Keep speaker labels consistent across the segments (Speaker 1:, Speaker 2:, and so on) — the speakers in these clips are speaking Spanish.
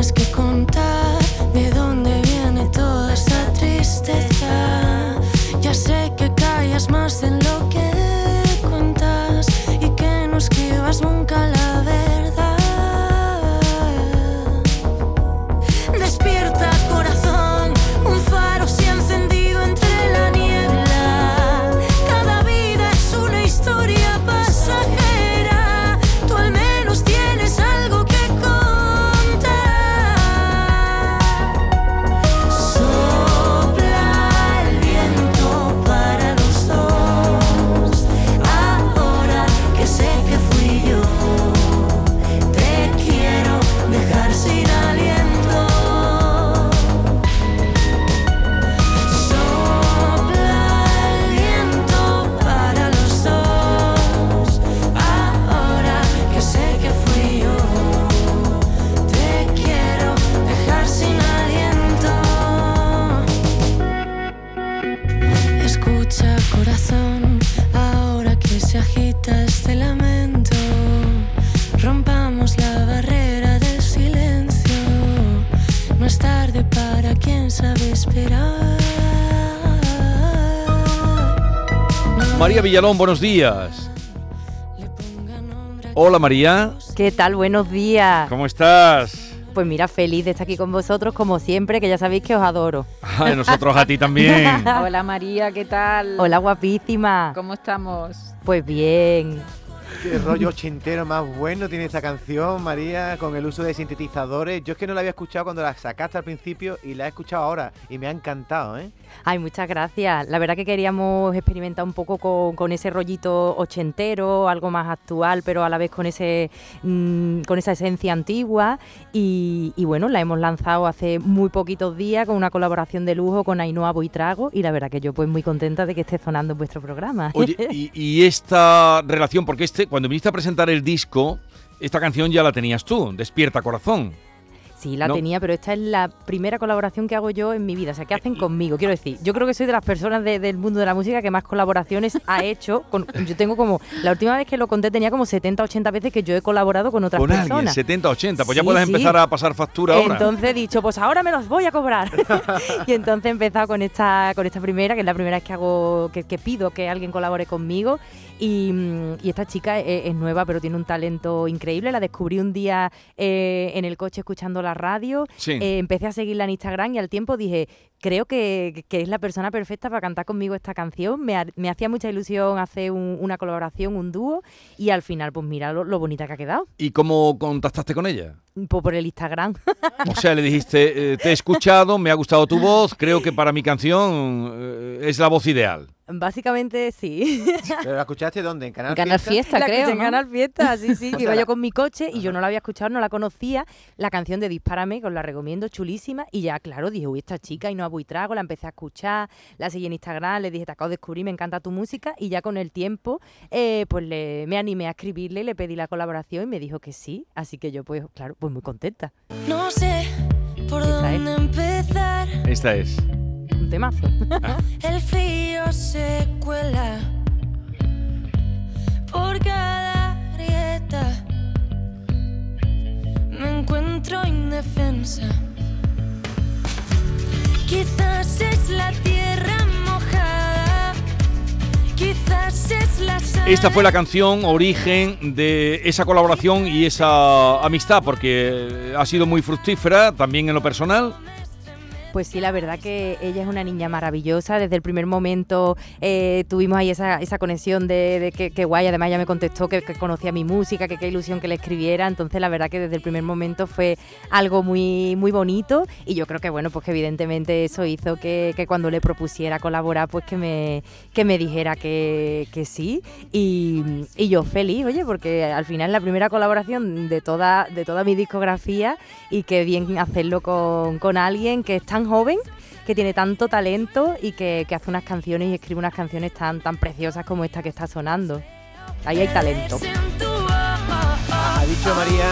Speaker 1: ganas
Speaker 2: que Villalón, buenos días. Hola María.
Speaker 3: ¿Qué tal? Buenos días.
Speaker 2: ¿Cómo estás?
Speaker 3: Pues mira, feliz de estar aquí con vosotros como siempre, que ya sabéis que os adoro.
Speaker 2: Ay, nosotros a ti también.
Speaker 4: Hola María, ¿qué tal?
Speaker 3: Hola guapísima.
Speaker 4: ¿Cómo estamos?
Speaker 3: Pues bien.
Speaker 5: Qué rollo ochentero más bueno tiene esta canción, María, con el uso de sintetizadores. Yo es que no la había escuchado cuando la sacaste al principio y la he escuchado ahora y me ha encantado, ¿eh?
Speaker 3: Ay, muchas gracias. La verdad que queríamos experimentar un poco con, ese rollito ochentero, algo más actual, pero a la vez con ese mm, con esa esencia antigua. Y, bueno, la hemos lanzado hace muy poquitos días con una colaboración de lujo con Ainhoa Buitrago y la verdad que yo pues muy contenta de que esté sonando en vuestro programa.
Speaker 2: Oye, y, y esta relación, porque este, cuando viniste a presentar el disco, esta canción ya la tenías tú, Despierta Corazón.
Speaker 3: Sí, la tenía, pero esta es la primera colaboración que hago yo en mi vida. O sea, ¿qué hacen conmigo? Quiero decir, yo creo que soy de las personas del mundo de la música que más colaboraciones ha hecho. Con, yo tengo como, la última vez que lo conté tenía como 70, 80 veces que yo he colaborado con otras personas. Alguien,
Speaker 2: 70, 80, pues ya puedes empezar a pasar factura ahora.
Speaker 3: Entonces he dicho, pues ahora me los voy a cobrar. y entonces he empezado con esta, con esta primera, que es la primera vez que hago, que, pido que alguien colabore conmigo. Y, esta chica es, nueva, pero tiene un talento increíble. La descubrí un día eh, en el coche escuchando la radio, eh, empecé a seguirla en Instagram y al tiempo dije, creo que, es la persona perfecta para cantar conmigo esta canción. Me, hacía mucha ilusión hacer una colaboración, un dúo y al final, pues mira lo, bonita que ha quedado.
Speaker 2: ¿Y cómo contactaste con ella?
Speaker 3: Pues por el Instagram.
Speaker 2: O sea, le dijiste, eh, te he escuchado, me ha gustado tu voz, creo que para mi canción eh, es la voz ideal.
Speaker 3: Básicamente sí.
Speaker 5: ¿Pero la escuchaste dónde? ¿En Canal,
Speaker 3: Canal
Speaker 5: Fiesta?
Speaker 3: creo. En Canal Fiesta, sí, sí. iba yo con mi coche y yo no la había escuchado, no la conocía. La canción de Dispárame, que os la recomiendo, chulísima. Y ya, claro, dije, uy, esta chica y no a trago, la empecé a escuchar, la seguí en Instagram, le dije, te acabo de descubrir, me encanta tu música. Y ya con el tiempo, eh, pues le, me animé a escribirle, le pedí la colaboración y me dijo que sí. Así que yo, pues, claro, pues muy contenta.
Speaker 1: No sé por dónde empezar.
Speaker 2: Esta es
Speaker 3: temazo.
Speaker 1: El frío Me encuentro indefensa. Quizás
Speaker 2: Esta fue la canción origen de esa colaboración y esa amistad, porque ha sido muy fructífera también en lo personal.
Speaker 3: Pues sí, la verdad que ella es una niña maravillosa. Desde el primer momento eh, tuvimos ahí esa, esa conexión de, que, guay. Además, ella me contestó que, conocía mi música, que qué ilusión que le escribiera. Entonces, la verdad que desde el primer momento fue algo muy, muy bonito. Y yo creo que, bueno, pues que evidentemente eso hizo que, cuando le propusiera colaborar, pues que me, que me dijera que, sí. Y, yo feliz, oye, porque al final la primera colaboración de toda, de toda mi discografía y que bien hacerlo con, con alguien que es tan joven que tiene tanto talento y que, hace unas canciones y escribe unas canciones tan, tan preciosas como esta que está sonando. Ahí hay talento.
Speaker 5: Ha dicho María,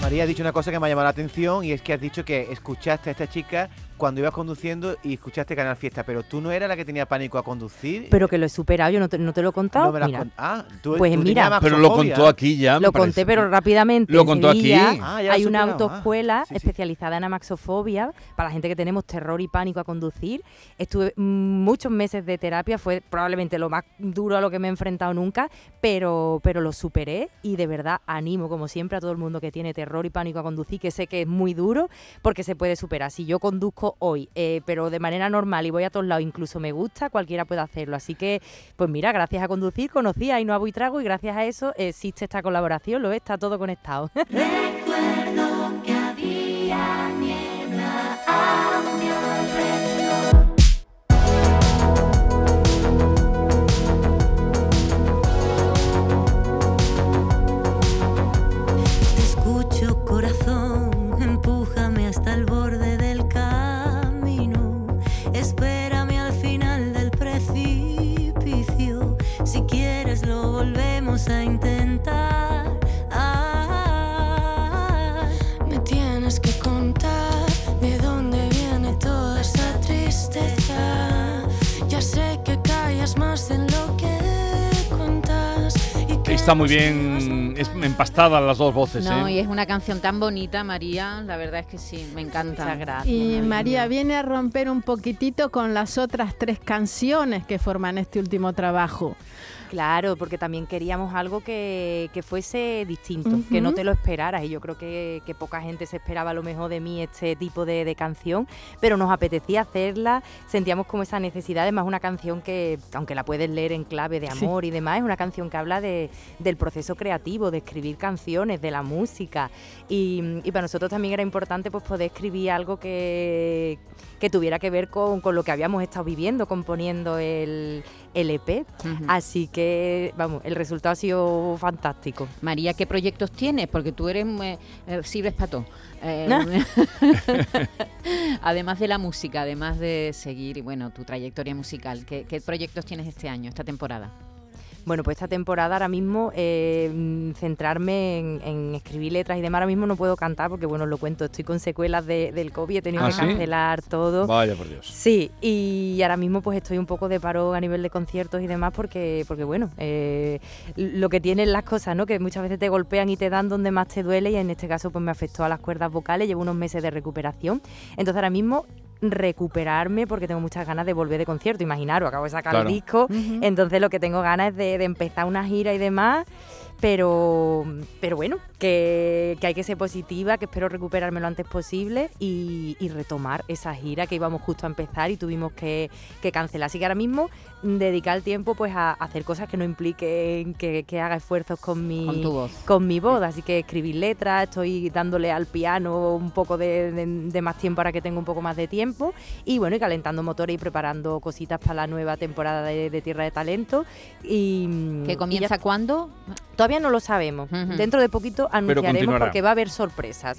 Speaker 5: María ha dicho una cosa que me ha llamado la atención y es que has dicho que escuchaste a esta chica cuando ibas conduciendo y escuchaste Canal Fiesta, pero tú no eras la que tenía pánico a conducir.
Speaker 3: Pero que lo he superado, yo no te, lo he contado.
Speaker 5: ah, tú,
Speaker 3: pues mira,
Speaker 2: pero lo contó aquí ya.
Speaker 3: Lo conté, pero rápidamente.
Speaker 2: Lo contó aquí.
Speaker 3: Ah, hay una autoescuela ah, especializada en amaxofobia para la gente que tenemos terror y pánico a conducir. Estuve muchos meses de terapia, fue probablemente lo más duro a lo que me he enfrentado nunca, pero, pero lo superé y de verdad animo, como siempre, a todo el mundo que tiene terror y pánico a conducir, que sé que es muy duro, porque se puede superar. Si yo conduzco hoy, eh, pero de manera normal y voy a todos lados, incluso me gusta, cualquiera puede hacerlo. Así que, pues mira, gracias a conducir conocí a Ainhoa Buitrago y gracias a eso existe esta colaboración, lo está todo conectado.
Speaker 1: Recuerdo vamos a intentar. Ah. Me tienes que contar de dónde viene toda tristeza. Ya sé que callas más en lo que
Speaker 2: Está muy bien empastadas las dos voces.
Speaker 4: No,
Speaker 2: ¿eh?
Speaker 4: y es una canción tan bonita, María. La verdad es que sí, me encanta.
Speaker 3: Muchas gracias.
Speaker 6: Y
Speaker 3: María.
Speaker 6: María viene a romper un poquitito con las otras tres canciones que forman este último trabajo.
Speaker 3: Claro, porque también queríamos algo que, que fuese distinto, que no te lo esperaras. Y yo creo que, que poca gente se esperaba a lo mejor de mí este tipo de, de canción, pero nos apetecía hacerla, sentíamos como esa necesidad, además una canción que, aunque la puedes leer en clave de
Speaker 6: Sí.
Speaker 3: amor y demás, es una canción que habla de, del proceso creativo, de escribir canciones, de la música. Y, y para nosotros también era importante pues poder escribir algo que, que tuviera que ver con, con lo que habíamos estado viviendo, componiendo el, el EP. Así que, vamos, el resultado ha sido fantástico.
Speaker 4: María, ¿qué proyectos tienes? Porque tú eres, eh, eh, sirves para todo. Eh, además de la música, además de seguir, bueno, tu trayectoria musical, ¿qué, qué proyectos tienes este año, esta temporada?
Speaker 3: Bueno, pues esta temporada ahora mismo eh, mm, centrarme en, en escribir letras y demás. Ahora mismo no puedo cantar porque, bueno, os lo cuento, estoy con secuelas de- del COVID, he tenido
Speaker 2: ¿Ah,
Speaker 3: que
Speaker 2: sí?
Speaker 3: cancelar todo.
Speaker 2: Vaya por Dios.
Speaker 3: Sí, y ahora mismo pues estoy un poco de paro a nivel de conciertos y demás porque, porque bueno, eh, lo que tienen las cosas, ¿no? Que muchas veces te golpean y te dan donde más te duele y en este caso pues me afectó a las cuerdas vocales, llevo unos meses de recuperación. Entonces ahora mismo recuperarme porque tengo muchas ganas de volver de concierto, imaginaros, acabo de sacar
Speaker 2: Claro.
Speaker 3: el disco, entonces lo que tengo ganas es de, de empezar una gira y demás. Pero, pero bueno, que, que hay que ser positiva, que espero recuperarme lo antes posible y, y retomar esa gira que íbamos justo a empezar y tuvimos que, que cancelar. Así que ahora mismo dedicar el tiempo pues a hacer cosas que no impliquen que, que haga esfuerzos con mi,
Speaker 4: Con tu voz.
Speaker 3: con mi voz. Así que escribir letras, estoy dándole al piano un poco de, de- de más tiempo para que tenga un poco más de tiempo. Y bueno, y calentando motores y preparando cositas para la nueva temporada de, de Tierra de Talento. Y, y
Speaker 4: ¿Que
Speaker 3: ya
Speaker 4: comienza cuándo?
Speaker 3: Todavía no lo sabemos. Dentro de poquito anunciaremos porque va a haber sorpresas.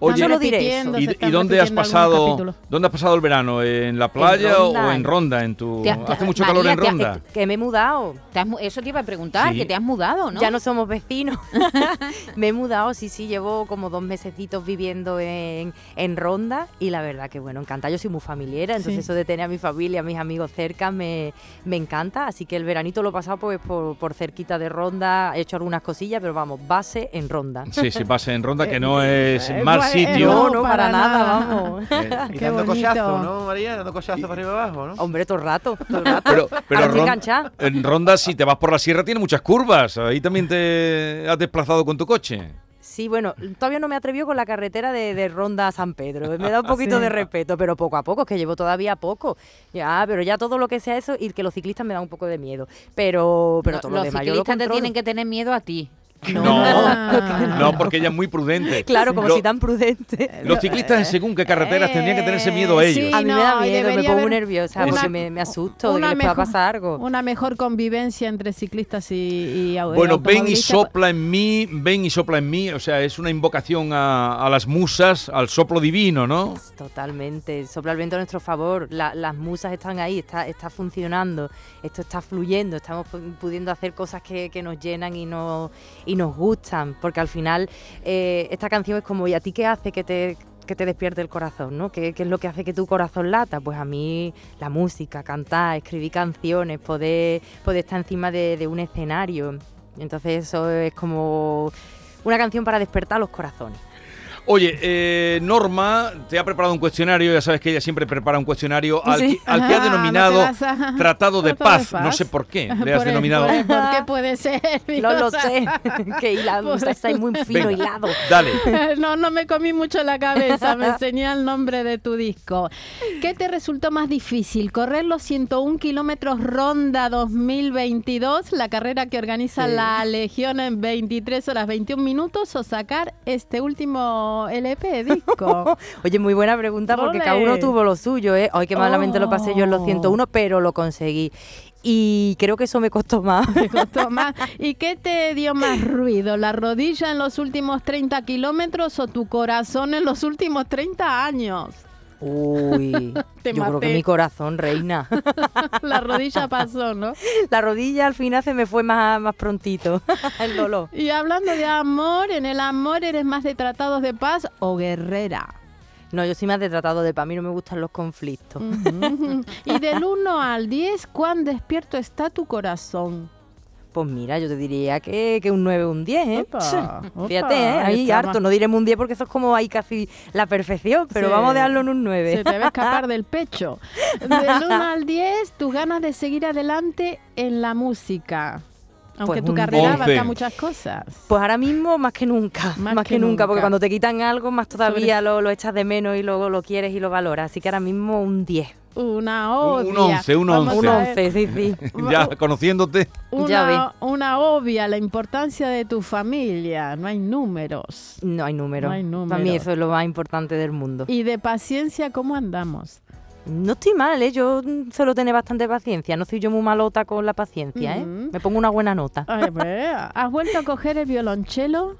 Speaker 2: Oye,
Speaker 3: Solo diré eso.
Speaker 2: ¿Y, dónde has pasado dónde has pasado el verano? ¿En la playa
Speaker 3: Ronda,
Speaker 2: o en Ronda? En tu
Speaker 4: Te- te-
Speaker 2: hace mucho
Speaker 4: María,
Speaker 2: calor en
Speaker 4: te-
Speaker 2: Ronda.
Speaker 3: Eh, que me he mudado.
Speaker 4: ¿Te has mu- eso te iba a preguntar,
Speaker 2: Sí.
Speaker 4: que te has mudado, ¿no?
Speaker 3: Ya no somos vecinos. me he mudado, sí, sí, llevo como dos mesecitos viviendo en, en Ronda y la verdad que bueno, encanta. Yo soy muy familiar, entonces
Speaker 6: Sí.
Speaker 3: eso de tener a mi familia, a mis amigos cerca me, me encanta. Así que el veranito lo he pasado pues por, por cerquita de Ronda, he hecho algunas cosillas, pero vamos, base en Ronda.
Speaker 2: Sí, sí, pasa en Ronda, que no es
Speaker 6: eh,
Speaker 2: mal
Speaker 6: bueno,
Speaker 2: sitio.
Speaker 3: No,
Speaker 6: No,
Speaker 3: para,
Speaker 6: para
Speaker 3: nada,
Speaker 6: nada.
Speaker 3: vamos.
Speaker 5: Eh, y
Speaker 6: Qué
Speaker 5: dando
Speaker 6: bonito.
Speaker 5: cochazo, ¿no, María? Dando cochazo para arriba y abajo, ¿no?
Speaker 3: Hombre, todo el rato, todo el rato.
Speaker 2: Pero, pero Ron- en Ronda, si te vas por la sierra, tiene muchas curvas. Ahí también te has desplazado con tu coche.
Speaker 3: Sí, bueno, todavía no me atrevió con la carretera de, de Ronda a San Pedro. Me da un poquito
Speaker 6: Sí.
Speaker 3: de respeto, pero poco a poco, es que llevo todavía poco. Ya, pero ya todo lo que sea eso y que los ciclistas me da un poco de miedo. Pero, pero
Speaker 4: No,
Speaker 3: todo lo
Speaker 4: los
Speaker 3: demás yo lo
Speaker 4: ciclistas te tienen que tener miedo a ti.
Speaker 3: No.
Speaker 2: No, porque ella es muy prudente.
Speaker 3: claro, como
Speaker 2: Lo-
Speaker 3: si tan prudente.
Speaker 2: Los ciclistas en según qué carreteras tendrían que tenerse miedo a
Speaker 6: Eh,
Speaker 2: ellos.
Speaker 6: sí.
Speaker 3: A mí me da miedo, me pongo nerviosa
Speaker 6: una-
Speaker 3: porque me, me asusto de que les pueda
Speaker 6: mejor-
Speaker 3: pasar algo.
Speaker 6: Una mejor convivencia entre ciclistas y, y
Speaker 2: Bueno, ven y sopla en mí, ven y sopla en mí. O sea, es una invocación a, a las musas, al soplo divino, ¿no?
Speaker 3: Totalmente, sopla el viento a nuestro favor, la- las musas están ahí, está, está funcionando, esto está fluyendo, estamos pu- pudiendo hacer cosas que, que nos llenan y nos, y nos gustan, porque al final eh, esta canción es como, ¿y a ti qué hace que te, que te despierte el corazón? ¿no? ¿Qué, qué es lo que hace que tu corazón lata? Pues a mí la música, cantar, escribir canciones, poder, poder estar encima de, de un escenario, entonces eso es como una canción para despertar los corazones.
Speaker 2: Oye, eh, Norma te ha preparado un cuestionario, ya sabes que ella siempre prepara un cuestionario al,
Speaker 3: Sí.
Speaker 2: que, al que ha
Speaker 6: Ajá,
Speaker 2: denominado
Speaker 6: a-
Speaker 2: Tratado de Paz. No sé por qué le has
Speaker 6: Por-
Speaker 2: denominado.
Speaker 6: por- ¿Por qué puede ser?
Speaker 3: No lo sé, que hilado,
Speaker 6: Pues-
Speaker 3: está ahí muy fino
Speaker 2: Venga.
Speaker 3: hilado.
Speaker 2: Dale.
Speaker 6: No, no me comí mucho la cabeza, me enseñé el nombre de tu disco. ¿Qué te resultó más difícil? ¿Correr los 101 kilómetros Ronda 2022, la carrera que organiza
Speaker 3: Sí.
Speaker 6: la Legión en 23 horas 21 minutos, o sacar este último LP disco?
Speaker 3: Oye, muy buena pregunta porque
Speaker 6: Ole.
Speaker 3: cada uno tuvo lo suyo, ¿eh? Ay, qué malamente lo pasé yo en los
Speaker 6: Oh.
Speaker 3: 101, pero lo conseguí. Y creo que eso me costó más.
Speaker 6: Me costó más. ¿Y qué te dio más ruido? ¿La rodilla en los últimos 30 kilómetros o tu corazón en los últimos 30 años?
Speaker 3: Uy,
Speaker 6: Te
Speaker 3: yo creo que mi corazón, reina.
Speaker 6: La rodilla pasó, ¿no?
Speaker 3: La rodilla al final se me fue más, más prontito, el dolor.
Speaker 6: Y hablando de amor, en el amor eres más de tratados de paz o guerrera.
Speaker 3: No, yo soy más de tratado de paz, a mí no me gustan los conflictos.
Speaker 6: Y del 1 al 10, ¿cuán despierto está tu corazón?
Speaker 3: Pues mira, yo te diría que, que un 9 o un 10, ¿eh?
Speaker 6: Opa,
Speaker 3: Fíjate, ¿eh? Ahí
Speaker 6: está
Speaker 3: harto.
Speaker 6: más-
Speaker 3: No diremos un 10 porque eso es como ahí casi la perfección, pero
Speaker 6: Sí.
Speaker 3: vamos a dejarlo en un 9.
Speaker 6: Se te va a escapar del pecho. Del 1 al 10, tus ganas de seguir adelante en la música. Aunque
Speaker 3: Pues
Speaker 6: tu carrera
Speaker 2: 11.
Speaker 6: abarca muchas cosas.
Speaker 3: Pues ahora mismo más que nunca,
Speaker 6: Más
Speaker 3: más,
Speaker 6: que
Speaker 3: que, nunca,
Speaker 6: nunca.
Speaker 3: porque cuando te quitan algo más todavía lo, lo echas de menos y luego lo quieres y lo valoras. Así que ahora mismo un 10.
Speaker 6: Una
Speaker 2: Un- un
Speaker 6: obvia.
Speaker 2: 11, un
Speaker 6: Vamos
Speaker 2: 11.
Speaker 3: Un
Speaker 6: a ver,
Speaker 3: 11, sí, sí.
Speaker 2: Ya conociéndote.
Speaker 3: Ya
Speaker 6: Una, una obvia, la importancia de tu familia. No hay números.
Speaker 3: No hay número.
Speaker 6: No hay
Speaker 3: Para mí eso es lo más importante del mundo.
Speaker 6: Y de paciencia, ¿cómo andamos?
Speaker 3: No estoy mal, ¿eh? Yo suelo tener bastante paciencia. No soy yo muy malota con la paciencia, ¿eh? Me pongo una buena nota.
Speaker 6: Ay, pues, ¿Has vuelto a coger el violonchelo?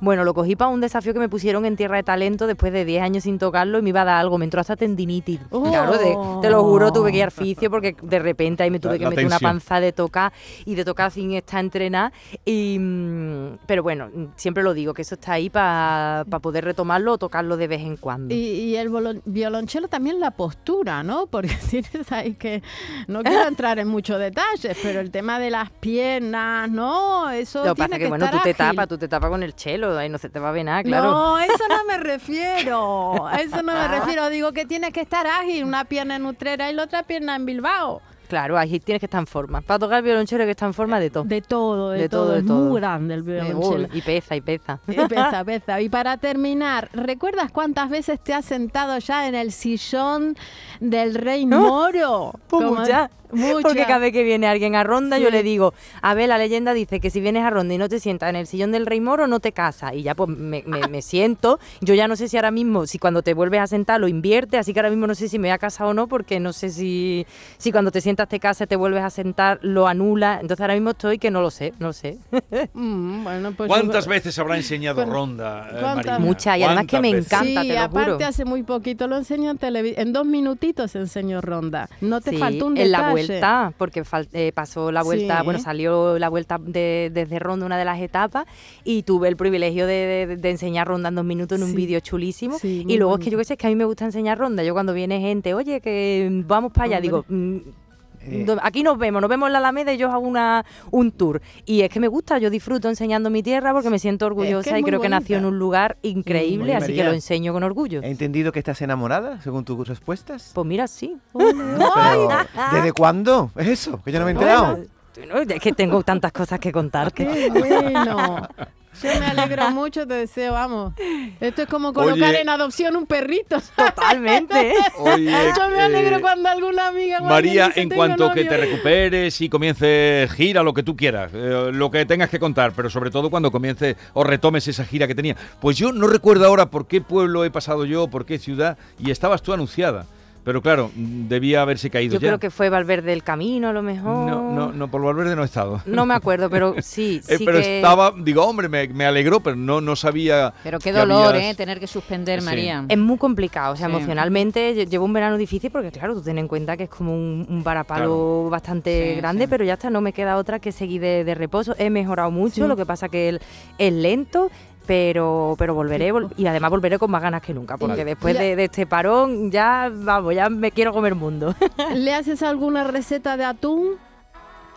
Speaker 3: Bueno, lo cogí para un desafío que me pusieron en Tierra de Talento después de 10 años sin tocarlo y me iba a dar algo. Me entró hasta tendinitis.
Speaker 6: Oh.
Speaker 3: Claro, de- te lo juro, tuve que ir al fisio porque de repente ahí me tuve
Speaker 2: La-
Speaker 3: que
Speaker 2: la
Speaker 3: meter una panza de tocar y de tocar sin estar entrenada. Y, mm, pero bueno, siempre lo digo, que eso está ahí para poder retomarlo o tocarlo de vez en cuando.
Speaker 6: Y, y el violonchelo también la postura, ¿no? Porque tienes ahí que... No quiero entrar en muchos detalles, pero el tema de las piernas, ¿no? Eso
Speaker 3: Lo que
Speaker 6: tiene
Speaker 3: pasa
Speaker 6: que,
Speaker 3: que, bueno, tú
Speaker 6: estar
Speaker 3: te
Speaker 6: ágil.
Speaker 3: tapas, tú te tapas con el chelo, ahí no se te va a ver nada, claro.
Speaker 6: No, eso no me refiero. A eso no me refiero. Digo que tienes que estar ágil, una pierna en Utrera y la otra pierna en Bilbao.
Speaker 3: Claro, ahí tienes que estar en forma. Para tocar el violonchelo hay que estar en forma de todo.
Speaker 6: De todo, de,
Speaker 3: De
Speaker 6: todo.
Speaker 3: todo, de
Speaker 6: Es
Speaker 3: todo.
Speaker 6: muy grande el violonchelo.
Speaker 3: Y pesa, y pesa.
Speaker 6: Y pesa, pesa. Y para terminar, ¿recuerdas cuántas veces te has sentado ya en el sillón del rey moro?
Speaker 3: Pues
Speaker 6: Como-
Speaker 3: muchas.
Speaker 6: Muchas.
Speaker 3: Porque cada vez que viene alguien a Ronda,
Speaker 6: Sí.
Speaker 3: yo le digo, a ver, la leyenda dice que si vienes a Ronda y no te sientas en el sillón del rey moro, no te casas. Y ya pues me, me- me siento. Yo ya no sé si ahora mismo, si cuando te vuelves a sentar lo invierte, así que ahora mismo no sé si me voy a casar o no, porque no sé si, si cuando te sientas te casas, te vuelves a sentar, lo anula. Entonces ahora mismo estoy que no lo sé, no lo sé.
Speaker 6: Mm, bueno, pues
Speaker 2: ¿Cuántas
Speaker 6: yo-
Speaker 2: veces habrá enseñado
Speaker 6: Bueno,
Speaker 2: Ronda, eh.
Speaker 3: Muchas, y además que me
Speaker 2: ¿Cuántas veces?
Speaker 3: encanta,
Speaker 6: sí,
Speaker 3: te lo
Speaker 6: aparte
Speaker 3: juro.
Speaker 6: hace muy poquito lo enseño en televisión. En dos minutitos enseñó ronda. No te
Speaker 3: Sí,
Speaker 6: faltó un
Speaker 3: en la
Speaker 6: detalle.
Speaker 3: Vuelta, porque eh, pasó la vuelta,
Speaker 6: Sí.
Speaker 3: bueno, salió la vuelta de- desde Ronda, una de las etapas, y tuve el privilegio de, de- de enseñar Ronda en dos minutos en un vídeo chulísimo. Y luego es que yo qué sé, es que a mí me gusta enseñar Ronda. Yo cuando viene gente, oye, que vamos para allá,
Speaker 6: Hombre.
Speaker 3: digo...
Speaker 5: Eh.
Speaker 3: Aquí nos vemos, nos vemos en la Alameda y yo hago una, un tour. Y es que me gusta, yo disfruto enseñando mi tierra porque me siento orgullosa
Speaker 6: es
Speaker 3: y
Speaker 6: muy
Speaker 3: creo que nació en
Speaker 6: bonita.
Speaker 3: un lugar increíble,
Speaker 5: Oye,
Speaker 3: así que
Speaker 5: María.
Speaker 3: lo enseño con orgullo.
Speaker 5: He entendido que estás enamorada, según tus respuestas.
Speaker 3: Pues mira, sí.
Speaker 5: Pero, ¿desde cuándo es eso? Que yo no me he enterado.
Speaker 3: Bueno, es que tengo tantas cosas que contarte.
Speaker 6: Qué bueno. Yo me alegro mucho, te deseo, vamos. Esto es como colocar
Speaker 2: Oye.
Speaker 6: en adopción un perrito.
Speaker 3: Totalmente.
Speaker 2: Oye,
Speaker 6: Yo me alegro
Speaker 2: eh,
Speaker 6: cuando alguna amiga
Speaker 2: María,
Speaker 6: dice,
Speaker 2: en
Speaker 6: "Tengo
Speaker 2: cuanto que
Speaker 6: novio".
Speaker 2: te recuperes y comiences gira, lo que tú quieras, eh, lo que tengas que contar, pero sobre todo cuando comiences o retomes esa gira que tenía. Pues yo no recuerdo ahora por qué pueblo he pasado yo, por qué ciudad, y estabas tú anunciada. Pero claro, debía haberse caído
Speaker 3: Yo
Speaker 2: ya.
Speaker 3: creo que fue Valverde del Camino, a lo mejor.
Speaker 2: No, no, no, por Valverde no he estado.
Speaker 3: No me acuerdo, pero sí,
Speaker 2: Eh,
Speaker 3: sí
Speaker 2: pero
Speaker 3: que...
Speaker 2: estaba, digo, hombre, me, me alegró, pero no, no sabía.
Speaker 4: Pero qué dolor,
Speaker 2: habías-
Speaker 4: ¿eh? Tener que suspender,
Speaker 2: Sí.
Speaker 4: María.
Speaker 3: Es muy complicado, o sea,
Speaker 4: Sí.
Speaker 3: emocionalmente lle- llevo un verano difícil porque, claro, tú ten en cuenta que es como un, un varapalo bastante
Speaker 4: Sí,
Speaker 3: grande,
Speaker 4: sí.
Speaker 3: pero ya está, no me queda otra que seguir de, de reposo. He mejorado mucho,
Speaker 6: Sí.
Speaker 3: lo que pasa que el- es lento, pero, pero volveré vol- y además volveré con más ganas que nunca, porque
Speaker 6: Vale.
Speaker 3: después de, de este parón ya, vamos, ya me quiero comer mundo.
Speaker 6: ¿Le haces alguna receta de atún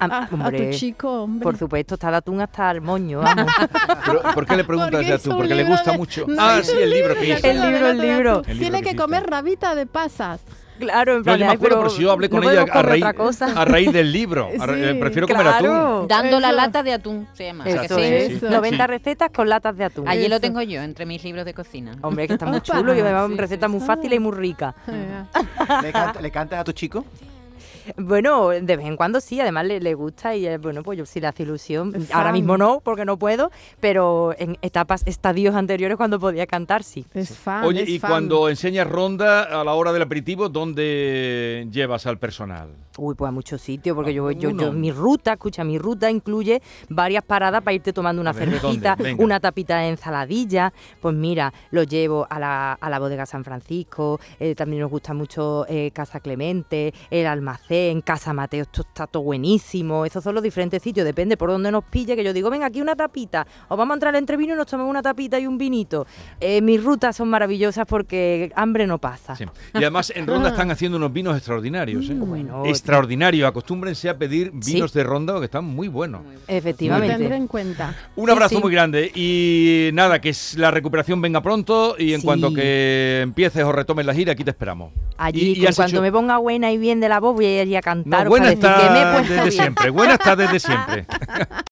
Speaker 3: Ah,
Speaker 6: a, a
Speaker 3: hombre,
Speaker 6: tu chico? Hombre.
Speaker 3: Por supuesto, está de atún hasta el moño, vamos.
Speaker 2: Pero, ¿Por qué le preguntas
Speaker 6: Porque
Speaker 2: de atún? Porque le gusta
Speaker 6: de-
Speaker 2: mucho.
Speaker 6: No,
Speaker 2: ah, sí, el libro que hizo.
Speaker 3: El libro, el libro.
Speaker 6: atún.
Speaker 2: El libro
Speaker 6: Tiene
Speaker 2: que
Speaker 6: comer rabita de pasas.
Speaker 3: Claro, en
Speaker 2: No,
Speaker 3: plan,
Speaker 2: yo me acuerdo,
Speaker 3: pero
Speaker 2: pero si yo hablé
Speaker 3: no
Speaker 2: con ella a raíz,
Speaker 3: otra cosa.
Speaker 2: a raíz del libro.
Speaker 6: Sí,
Speaker 2: prefiero comer atún.
Speaker 3: Claro.
Speaker 4: Dando la lata de atún, se llama.
Speaker 3: Eso
Speaker 4: ¿a que
Speaker 2: sí,
Speaker 3: es.
Speaker 2: sí.
Speaker 6: Eso.
Speaker 3: 90
Speaker 2: Sí.
Speaker 3: recetas con latas de atún.
Speaker 4: Allí lo tengo yo, entre mis libros de cocina.
Speaker 3: Hombre, que está muy chulo y además
Speaker 4: Sí,
Speaker 3: recetas
Speaker 4: sí.
Speaker 3: muy fáciles y muy ricas.
Speaker 5: ¿Le, canta- le cantas a tu chico?
Speaker 3: Bueno, de vez en cuando sí, además le, le gusta y eh, bueno, pues yo sí le hace ilusión. Ahora mismo no, porque no puedo, pero en etapas, estadios anteriores cuando podía cantar, sí.
Speaker 6: Es fan.
Speaker 2: Oye,
Speaker 6: es
Speaker 2: y
Speaker 6: fan.
Speaker 2: cuando enseñas ronda a la hora del aperitivo, ¿dónde llevas al personal?
Speaker 3: Uy, pues a muchos sitios, porque yo, yo, yo, mi ruta, escucha, mi ruta incluye varias paradas para irte tomando una cervecita, una tapita de ensaladilla. Pues mira, lo llevo a la, a la bodega San Francisco, eh, también nos gusta mucho eh, Casa Clemente, el Almacén, en Casa Mateo, esto está todo buenísimo. Esos son los diferentes sitios, depende por dónde nos pille, que yo digo, venga, aquí una tapita, o vamos a entrar entre vino y nos tomamos una tapita y un vinito. Eh, mis rutas son maravillosas porque hambre no pasa.
Speaker 2: Sí. Y además en Ronda están haciendo unos vinos extraordinarios. ¿eh?
Speaker 3: Bueno,
Speaker 2: Extraordinarios. Acostúmbrense a pedir
Speaker 3: Sí.
Speaker 2: vinos de Ronda que están muy buenos.
Speaker 3: Efectivamente.
Speaker 6: tendré en cuenta.
Speaker 2: Un
Speaker 3: Sí,
Speaker 2: abrazo
Speaker 3: sí.
Speaker 2: muy grande y nada, que es- la recuperación venga pronto y en
Speaker 3: Sí.
Speaker 2: cuanto que empieces o retomes la gira, aquí te esperamos.
Speaker 3: Allí,
Speaker 2: Y- y
Speaker 3: cuando
Speaker 2: hecho-
Speaker 3: me ponga buena y bien de la voz, voy a ir a cantar
Speaker 2: No, buena
Speaker 3: para decir que me he
Speaker 2: está
Speaker 3: puesto
Speaker 2: desde
Speaker 3: bien.
Speaker 2: siempre, buena está desde siempre.